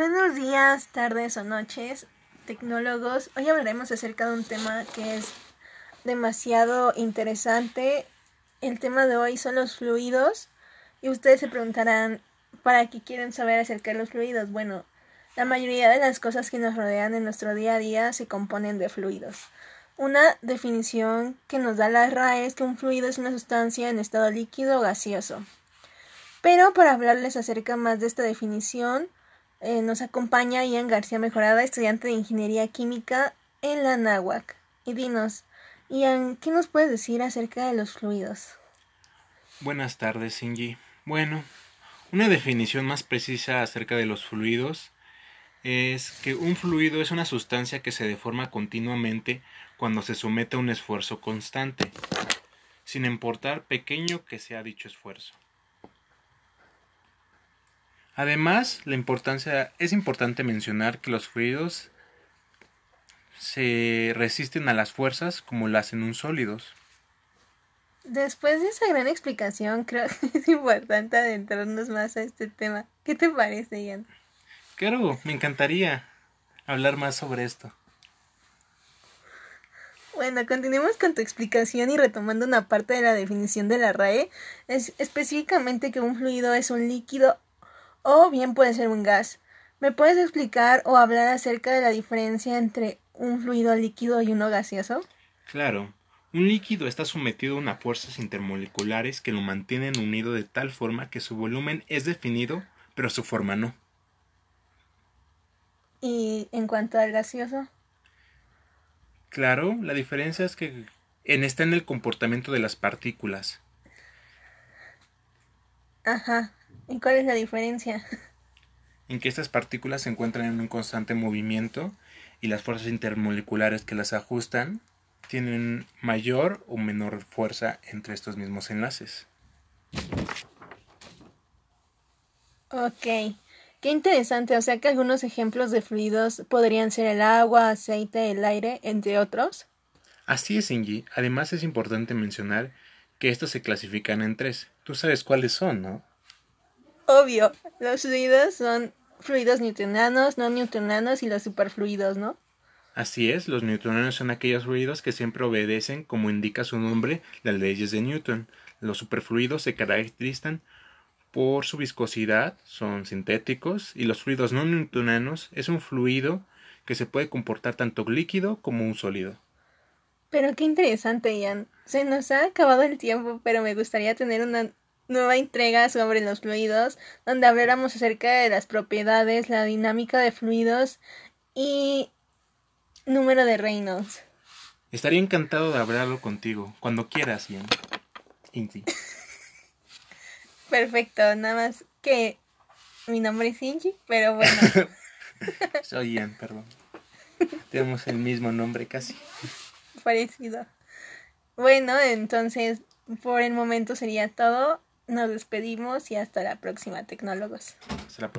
Buenos días, tardes o noches, tecnólogos. Hoy hablaremos acerca de un tema que es demasiado interesante. El tema de hoy son los fluidos y ustedes se preguntarán, ¿para qué quieren saber acerca de los fluidos? Bueno, la mayoría de las cosas que nos rodean en nuestro día a día se componen de fluidos. Una definición que nos da la RAE es que un fluido es una sustancia en estado líquido o gaseoso. Pero para hablarles acerca más de esta definición, eh, nos acompaña Ian García Mejorada, estudiante de Ingeniería Química en la NAWAC. Y dinos, Ian, ¿qué nos puedes decir acerca de los fluidos? Buenas tardes, Sinji. Bueno, una definición más precisa acerca de los fluidos es que un fluido es una sustancia que se deforma continuamente cuando se somete a un esfuerzo constante, sin importar pequeño que sea dicho esfuerzo. Además, la importancia es importante mencionar que los fluidos se resisten a las fuerzas como las en un sólidos. Después de esa gran explicación, creo que es importante adentrarnos más a este tema. ¿Qué te parece, Ian? Claro, me encantaría hablar más sobre esto. Bueno, continuemos con tu explicación y retomando una parte de la definición de la RAE, es específicamente que un fluido es un líquido o bien puede ser un gas. ¿Me puedes explicar o hablar acerca de la diferencia entre un fluido líquido y uno gaseoso? Claro. Un líquido está sometido a unas fuerzas intermoleculares que lo mantienen unido de tal forma que su volumen es definido, pero su forma no. ¿Y en cuanto al gaseoso? Claro, la diferencia es que en está en el comportamiento de las partículas. Ajá. ¿Y cuál es la diferencia? En que estas partículas se encuentran en un constante movimiento y las fuerzas intermoleculares que las ajustan tienen mayor o menor fuerza entre estos mismos enlaces. Ok. Qué interesante, o sea que algunos ejemplos de fluidos podrían ser el agua, aceite, el aire, entre otros. Así es, Ingi. Además es importante mencionar que estos se clasifican en tres. Tú sabes cuáles son, ¿no? Obvio, los fluidos son fluidos newtonianos, no newtonianos y los superfluidos, ¿no? Así es, los newtonianos son aquellos fluidos que siempre obedecen, como indica su nombre, las leyes de Newton. Los superfluidos se caracterizan por su viscosidad, son sintéticos, y los fluidos no newtonianos es un fluido que se puede comportar tanto líquido como un sólido. Pero qué interesante, Ian. Se nos ha acabado el tiempo, pero me gustaría tener una nueva entrega sobre los fluidos, donde habláramos acerca de las propiedades, la dinámica de fluidos y número de Reynolds. Estaría encantado de hablarlo contigo, cuando quieras, Ian. Inti. Perfecto, nada más que mi nombre es Inchi, pero bueno. Soy Ian, perdón. Tenemos el mismo nombre casi. Parecido. Bueno, entonces por el momento sería todo. Nos despedimos y hasta la próxima, tecnólogos.